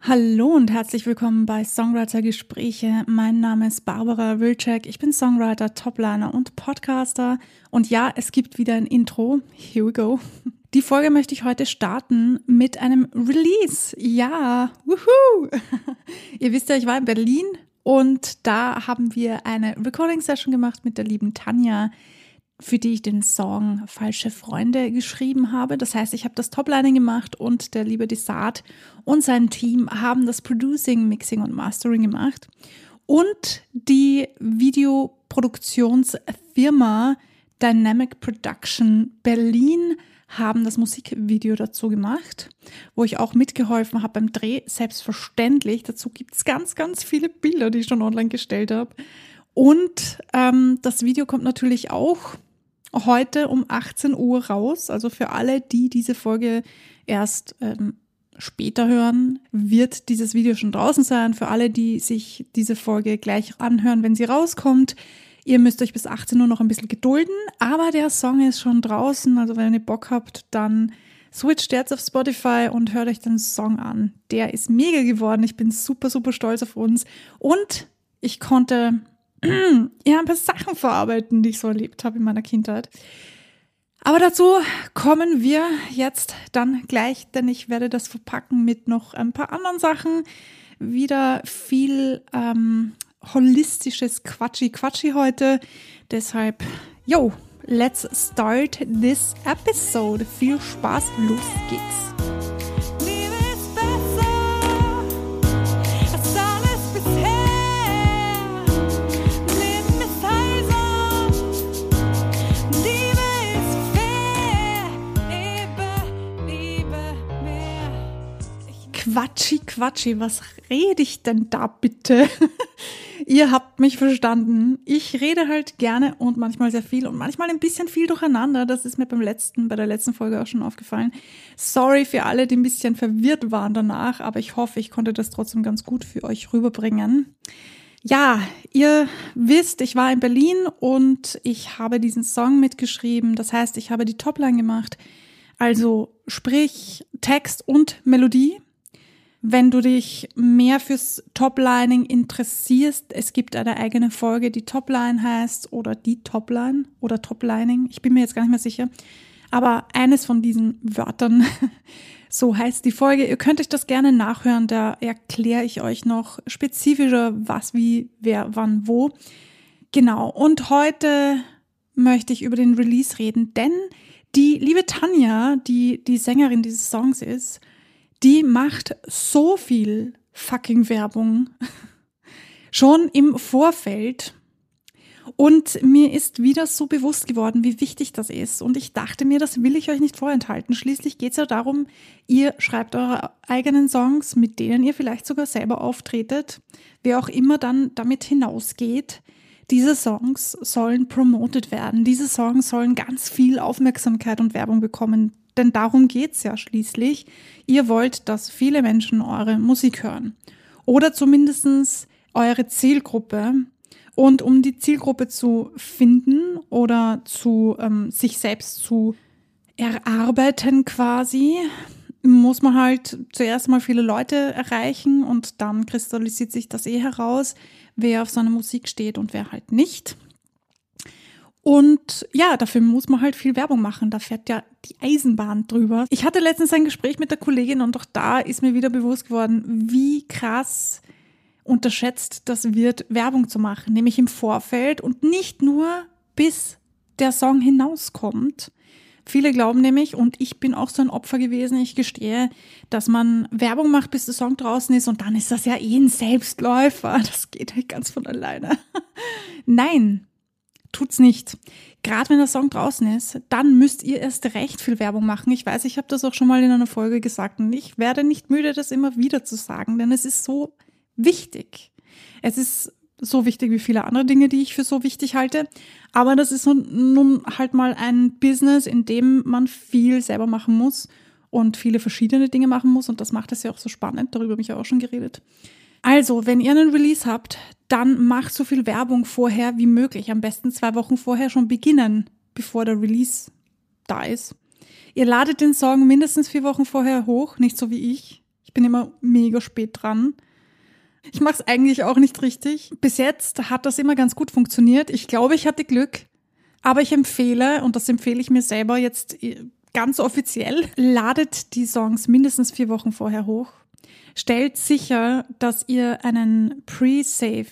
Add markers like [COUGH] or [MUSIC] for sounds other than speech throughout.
Hallo und herzlich willkommen bei Songwriter Gespräche. Mein Name ist Barbara Wilczek. Ich bin Songwriter, Topliner und Podcaster. Und ja, es gibt wieder ein Intro. Here we go. Die Folge möchte ich heute starten mit einem Release. Ja, wuhu! [LAUGHS] Ihr wisst ja, ich war in Berlin und da haben wir eine Recording Session gemacht mit der lieben Tanja für die ich den Song Falsche Freunde geschrieben habe. Das heißt, ich habe das Toplining gemacht und der liebe Desart und sein Team haben das Producing, Mixing und Mastering gemacht. Und die Videoproduktionsfirma Dynamic Production Berlin haben das Musikvideo dazu gemacht, wo ich auch mitgeholfen habe beim Dreh. Selbstverständlich. Dazu gibt es ganz, ganz viele Bilder, die ich schon online gestellt habe. Und ähm, das Video kommt natürlich auch heute um 18 Uhr raus. Also für alle, die diese Folge erst ähm, später hören, wird dieses Video schon draußen sein. Für alle, die sich diese Folge gleich anhören, wenn sie rauskommt, ihr müsst euch bis 18 Uhr noch ein bisschen gedulden. Aber der Song ist schon draußen. Also wenn ihr Bock habt, dann switcht jetzt auf Spotify und hört euch den Song an. Der ist mega geworden. Ich bin super, super stolz auf uns. Und ich konnte ja, ein paar Sachen verarbeiten, die ich so erlebt habe in meiner Kindheit. Aber dazu kommen wir jetzt dann gleich, denn ich werde das verpacken mit noch ein paar anderen Sachen. Wieder viel ähm, holistisches Quatschi-Quatschi heute. Deshalb, yo, let's start this episode. Viel Spaß, los geht's. Quatschi, was rede ich denn da bitte? [LAUGHS] Ihr habt mich verstanden. Ich rede halt gerne und manchmal sehr viel und manchmal ein bisschen viel durcheinander. Das ist mir beim letzten, bei der letzten Folge auch schon aufgefallen. Sorry für alle, die ein bisschen verwirrt waren danach, aber ich hoffe, ich konnte das trotzdem ganz gut für euch rüberbringen. Ja, ihr wisst, ich war in Berlin und ich habe diesen Song mitgeschrieben. Das heißt, ich habe die Topline gemacht. Also sprich Text und Melodie. Wenn du dich mehr fürs Toplining interessierst, es gibt eine eigene Folge, die Topline heißt oder die Topline oder Toplining. Ich bin mir jetzt gar nicht mehr sicher. Aber eines von diesen Wörtern, [LAUGHS] so heißt die Folge. Ihr könnt euch das gerne nachhören. Da erkläre ich euch noch spezifischer, was, wie, wer, wann, wo. Genau. Und heute möchte ich über den Release reden, denn die liebe Tanja, die die Sängerin dieses Songs ist, die macht so viel fucking Werbung [LAUGHS] schon im Vorfeld. Und mir ist wieder so bewusst geworden, wie wichtig das ist. Und ich dachte mir, das will ich euch nicht vorenthalten. Schließlich geht es ja darum, ihr schreibt eure eigenen Songs, mit denen ihr vielleicht sogar selber auftretet. Wer auch immer dann damit hinausgeht. Diese Songs sollen promoted werden. Diese Songs sollen ganz viel Aufmerksamkeit und Werbung bekommen. Denn darum geht's ja schließlich. Ihr wollt, dass viele Menschen eure Musik hören. Oder zumindestens eure Zielgruppe. Und um die Zielgruppe zu finden oder zu ähm, sich selbst zu erarbeiten quasi, muss man halt zuerst mal viele Leute erreichen und dann kristallisiert sich das eh heraus, wer auf seiner Musik steht und wer halt nicht. Und ja, dafür muss man halt viel Werbung machen. Da fährt ja die Eisenbahn drüber. Ich hatte letztens ein Gespräch mit der Kollegin und auch da ist mir wieder bewusst geworden, wie krass unterschätzt das wird, Werbung zu machen, nämlich im Vorfeld und nicht nur bis der Song hinauskommt. Viele glauben nämlich, und ich bin auch so ein Opfer gewesen, ich gestehe, dass man Werbung macht, bis der Song draußen ist und dann ist das ja eh ein Selbstläufer. Das geht halt ganz von alleine. [LAUGHS] Nein, tut's nicht. Gerade wenn der Song draußen ist, dann müsst ihr erst recht viel Werbung machen. Ich weiß, ich habe das auch schon mal in einer Folge gesagt und ich werde nicht müde, das immer wieder zu sagen, denn es ist so wichtig. Es ist so wichtig wie viele andere Dinge, die ich für so wichtig halte. Aber das ist nun halt mal ein Business, in dem man viel selber machen muss und viele verschiedene Dinge machen muss. Und das macht es ja auch so spannend. Darüber habe ich ja auch schon geredet. Also, wenn ihr einen Release habt, dann macht so viel Werbung vorher wie möglich. Am besten zwei Wochen vorher schon beginnen, bevor der Release da ist. Ihr ladet den Song mindestens vier Wochen vorher hoch, nicht so wie ich. Ich bin immer mega spät dran. Ich mache es eigentlich auch nicht richtig. Bis jetzt hat das immer ganz gut funktioniert. Ich glaube, ich hatte Glück. Aber ich empfehle, und das empfehle ich mir selber jetzt äh, ganz offiziell, ladet die Songs mindestens vier Wochen vorher hoch. Stellt sicher, dass ihr einen Pre-Save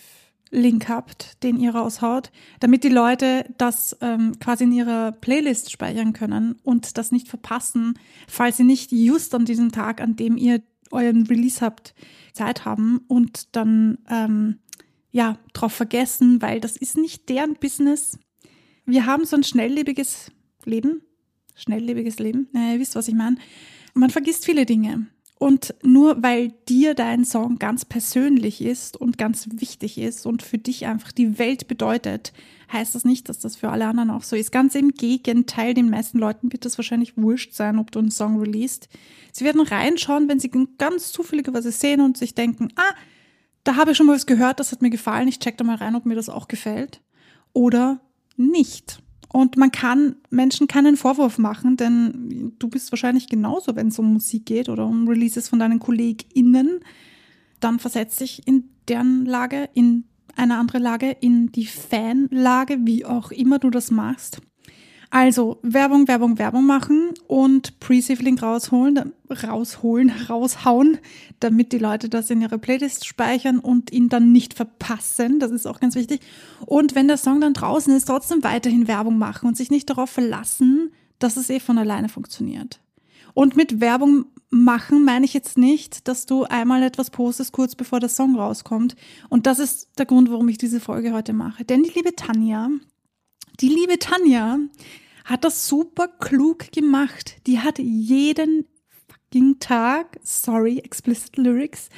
Link habt, den ihr raushaut, damit die Leute das ähm, quasi in ihrer Playlist speichern können und das nicht verpassen, falls sie nicht just an diesem Tag, an dem ihr euren Release habt, Zeit haben und dann ähm, ja drauf vergessen, weil das ist nicht deren Business. Wir haben so ein schnelllebiges Leben, schnelllebiges Leben. Naja, ihr wisst, was ich meine. Man vergisst viele Dinge. Und nur weil dir dein Song ganz persönlich ist und ganz wichtig ist und für dich einfach die Welt bedeutet, heißt das nicht, dass das für alle anderen auch so ist. Ganz im Gegenteil, den meisten Leuten wird es wahrscheinlich wurscht sein, ob du einen Song releast. Sie werden reinschauen, wenn sie ganz zufälligerweise sehen und sich denken, ah, da habe ich schon mal was gehört, das hat mir gefallen, ich check da mal rein, ob mir das auch gefällt. Oder nicht. Und man kann Menschen keinen Vorwurf machen, denn du bist wahrscheinlich genauso, wenn es um Musik geht oder um Releases von deinen KollegInnen. Dann versetz dich in deren Lage, in eine andere Lage, in die Fanlage, wie auch immer du das machst. Also Werbung, Werbung, Werbung machen und Pre-Save-Link rausholen, rausholen, [LAUGHS] raushauen, damit die Leute das in ihre Playlist speichern und ihn dann nicht verpassen. Das ist auch ganz wichtig. Und wenn der Song dann draußen ist, trotzdem weiterhin Werbung machen und sich nicht darauf verlassen, dass es eh von alleine funktioniert. Und mit Werbung machen meine ich jetzt nicht, dass du einmal etwas postest, kurz bevor der Song rauskommt. Und das ist der Grund, warum ich diese Folge heute mache. Denn die liebe Tanja, die liebe Tanja hat das super klug gemacht. Die hat jeden fucking Tag, sorry, explicit lyrics,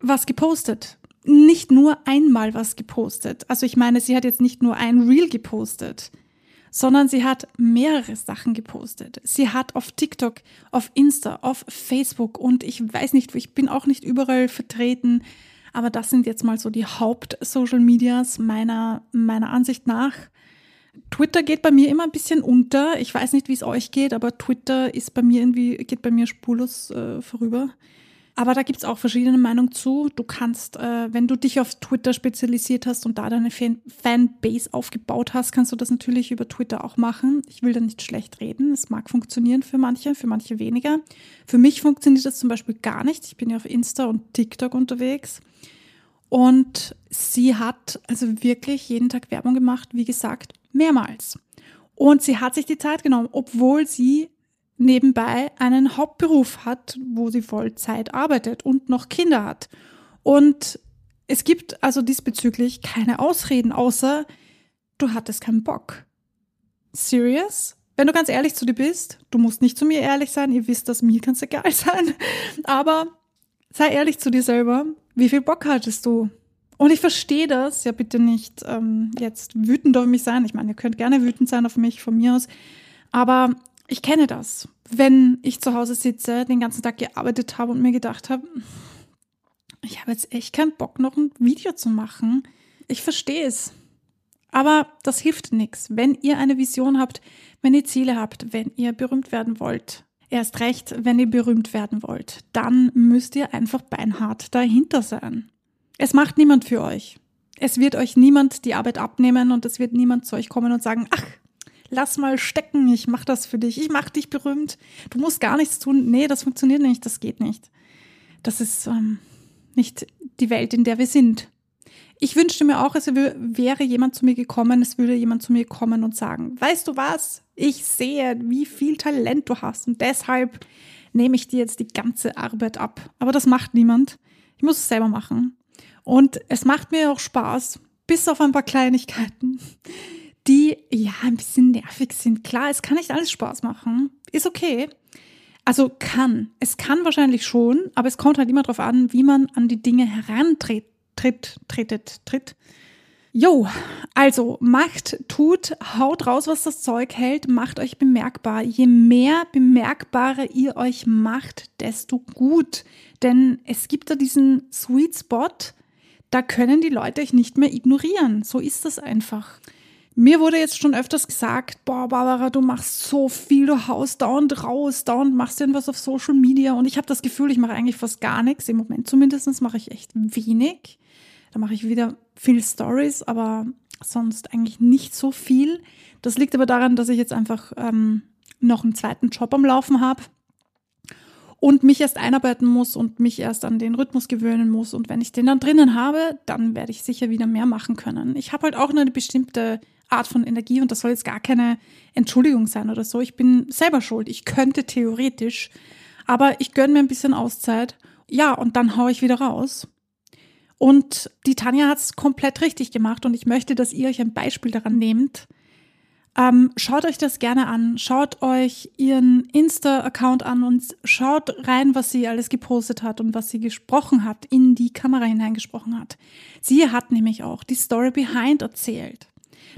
was gepostet. Nicht nur einmal was gepostet. Also ich meine, sie hat jetzt nicht nur ein Reel gepostet, sondern sie hat mehrere Sachen gepostet. Sie hat auf TikTok, auf Insta, auf Facebook und ich weiß nicht, ich bin auch nicht überall vertreten, aber das sind jetzt mal so die Haupt-Social Medias meiner, meiner Ansicht nach. Twitter geht bei mir immer ein bisschen unter. Ich weiß nicht, wie es euch geht, aber Twitter ist bei mir irgendwie, geht bei mir spurlos äh, vorüber. Aber da gibt es auch verschiedene Meinungen zu. Du kannst, äh, wenn du dich auf Twitter spezialisiert hast und da deine Fan Fanbase aufgebaut hast, kannst du das natürlich über Twitter auch machen. Ich will da nicht schlecht reden. Es mag funktionieren für manche, für manche weniger. Für mich funktioniert das zum Beispiel gar nicht. Ich bin ja auf Insta und TikTok unterwegs. Und sie hat also wirklich jeden Tag Werbung gemacht, wie gesagt, mehrmals. Und sie hat sich die Zeit genommen, obwohl sie nebenbei einen Hauptberuf hat, wo sie Vollzeit arbeitet und noch Kinder hat. Und es gibt also diesbezüglich keine Ausreden, außer du hattest keinen Bock. Serious? Wenn du ganz ehrlich zu dir bist, du musst nicht zu mir ehrlich sein, ihr wisst, dass mir ganz egal [LAUGHS] sein, aber sei ehrlich zu dir selber. Wie viel Bock hattest du? Und ich verstehe das, ja bitte nicht ähm, jetzt wütend auf mich sein. Ich meine, ihr könnt gerne wütend sein auf mich von mir aus. Aber ich kenne das. Wenn ich zu Hause sitze, den ganzen Tag gearbeitet habe und mir gedacht habe, ich habe jetzt echt keinen Bock, noch ein Video zu machen. Ich verstehe es. Aber das hilft nichts. Wenn ihr eine Vision habt, wenn ihr Ziele habt, wenn ihr berühmt werden wollt, erst recht, wenn ihr berühmt werden wollt, dann müsst ihr einfach beinhart dahinter sein. Es macht niemand für euch. Es wird euch niemand die Arbeit abnehmen und es wird niemand zu euch kommen und sagen, ach, lass mal stecken, ich mach das für dich, ich mach dich berühmt. Du musst gar nichts tun. Nee, das funktioniert nicht, das geht nicht. Das ist ähm, nicht die Welt, in der wir sind. Ich wünschte mir auch, es wäre jemand zu mir gekommen, es würde jemand zu mir kommen und sagen, weißt du was, ich sehe, wie viel Talent du hast und deshalb nehme ich dir jetzt die ganze Arbeit ab. Aber das macht niemand. Ich muss es selber machen. Und es macht mir auch Spaß, bis auf ein paar Kleinigkeiten, die ja ein bisschen nervig sind. Klar, es kann nicht alles Spaß machen. Ist okay. Also kann. Es kann wahrscheinlich schon, aber es kommt halt immer darauf an, wie man an die Dinge herantritt, tritt, tretet, tritt. Jo, also macht, tut, haut raus, was das Zeug hält, macht euch bemerkbar. Je mehr bemerkbarer ihr euch macht, desto gut. Denn es gibt da diesen Sweet Spot, da können die Leute euch nicht mehr ignorieren. So ist das einfach. Mir wurde jetzt schon öfters gesagt, boah, Barbara, du machst so viel, du haust dauernd raus, dauernd machst irgendwas auf Social Media. Und ich habe das Gefühl, ich mache eigentlich fast gar nichts. Im Moment zumindest mache ich echt wenig. Da mache ich wieder viel Stories, aber sonst eigentlich nicht so viel. Das liegt aber daran, dass ich jetzt einfach ähm, noch einen zweiten Job am Laufen habe und mich erst einarbeiten muss und mich erst an den Rhythmus gewöhnen muss. Und wenn ich den dann drinnen habe, dann werde ich sicher wieder mehr machen können. Ich habe halt auch eine bestimmte Art von Energie und das soll jetzt gar keine Entschuldigung sein oder so. Ich bin selber schuld. Ich könnte theoretisch, aber ich gönne mir ein bisschen Auszeit. Ja, und dann haue ich wieder raus. Und die Tanja hat es komplett richtig gemacht und ich möchte, dass ihr euch ein Beispiel daran nehmt. Ähm, schaut euch das gerne an. Schaut euch ihren Insta-Account an und schaut rein, was sie alles gepostet hat und was sie gesprochen hat, in die Kamera hineingesprochen hat. Sie hat nämlich auch die Story behind erzählt.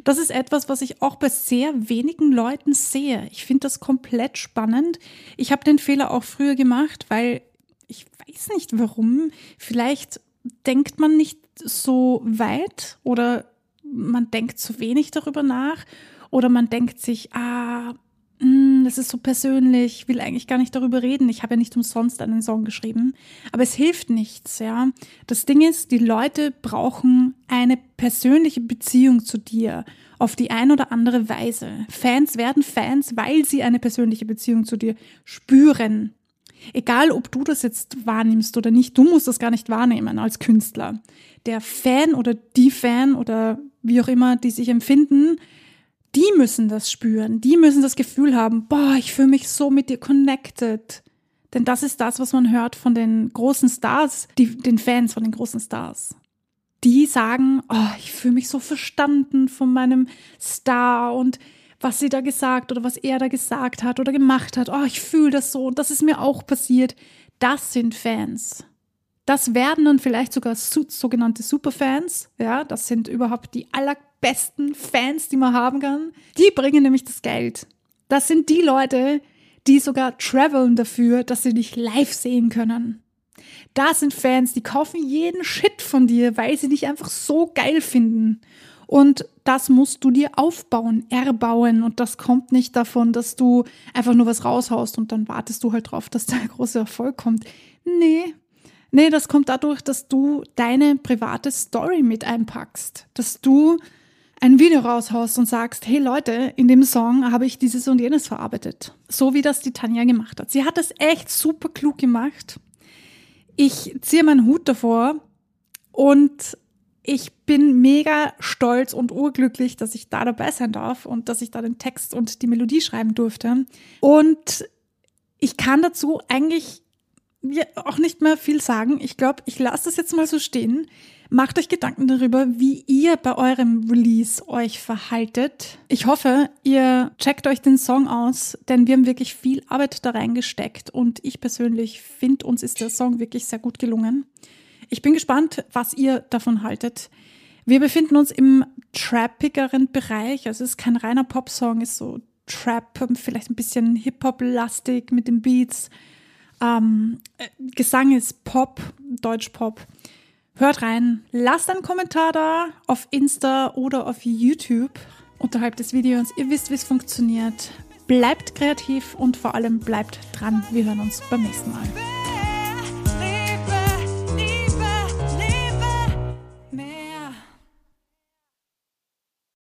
Das ist etwas, was ich auch bei sehr wenigen Leuten sehe. Ich finde das komplett spannend. Ich habe den Fehler auch früher gemacht, weil ich weiß nicht warum. Vielleicht denkt man nicht so weit oder man denkt zu wenig darüber nach oder man denkt sich, ah, hm, das ist so persönlich, will eigentlich gar nicht darüber reden. Ich habe ja nicht umsonst einen Song geschrieben. Aber es hilft nichts, ja. Das Ding ist, die Leute brauchen eine persönliche Beziehung zu dir auf die ein oder andere Weise. Fans werden Fans, weil sie eine persönliche Beziehung zu dir spüren. Egal, ob du das jetzt wahrnimmst oder nicht, du musst das gar nicht wahrnehmen als Künstler. Der Fan oder die Fan oder wie auch immer, die sich empfinden, die müssen das spüren, die müssen das Gefühl haben, boah, ich fühle mich so mit dir connected. Denn das ist das, was man hört von den großen Stars, die, den Fans von den großen Stars. Die sagen, oh, ich fühle mich so verstanden von meinem Star und was sie da gesagt oder was er da gesagt hat oder gemacht hat. Oh, ich fühle das so und das ist mir auch passiert. Das sind Fans. Das werden dann vielleicht sogar sogenannte Superfans. Ja, das sind überhaupt die allerbesten Fans, die man haben kann. Die bringen nämlich das Geld. Das sind die Leute, die sogar traveln dafür, dass sie dich live sehen können. Das sind Fans, die kaufen jeden Shit von dir, weil sie dich einfach so geil finden. Und das musst du dir aufbauen, erbauen. Und das kommt nicht davon, dass du einfach nur was raushaust und dann wartest du halt drauf, dass der [LAUGHS] große Erfolg kommt. Nee, Nee, das kommt dadurch, dass du deine private Story mit einpackst. Dass du ein Video raushaust und sagst, hey Leute, in dem Song habe ich dieses und jenes verarbeitet. So wie das die Tanja gemacht hat. Sie hat das echt super klug gemacht. Ich ziehe meinen Hut davor und ich bin mega stolz und urglücklich, dass ich da dabei sein darf und dass ich da den Text und die Melodie schreiben durfte. Und ich kann dazu eigentlich wir auch nicht mehr viel sagen. Ich glaube, ich lasse das jetzt mal so stehen. Macht euch Gedanken darüber, wie ihr bei eurem Release euch verhaltet. Ich hoffe, ihr checkt euch den Song aus, denn wir haben wirklich viel Arbeit da reingesteckt und ich persönlich finde, uns ist der Song wirklich sehr gut gelungen. Ich bin gespannt, was ihr davon haltet. Wir befinden uns im trappigeren Bereich. Also es ist kein reiner Popsong, ist so Trap, vielleicht ein bisschen Hip-Hop-lastig mit den Beats. Ähm, äh, Gesang ist Pop, Deutsch-Pop. Hört rein, lasst einen Kommentar da auf Insta oder auf YouTube unterhalb des Videos. Ihr wisst, wie es funktioniert. Bleibt kreativ und vor allem bleibt dran. Wir hören uns beim nächsten Mal.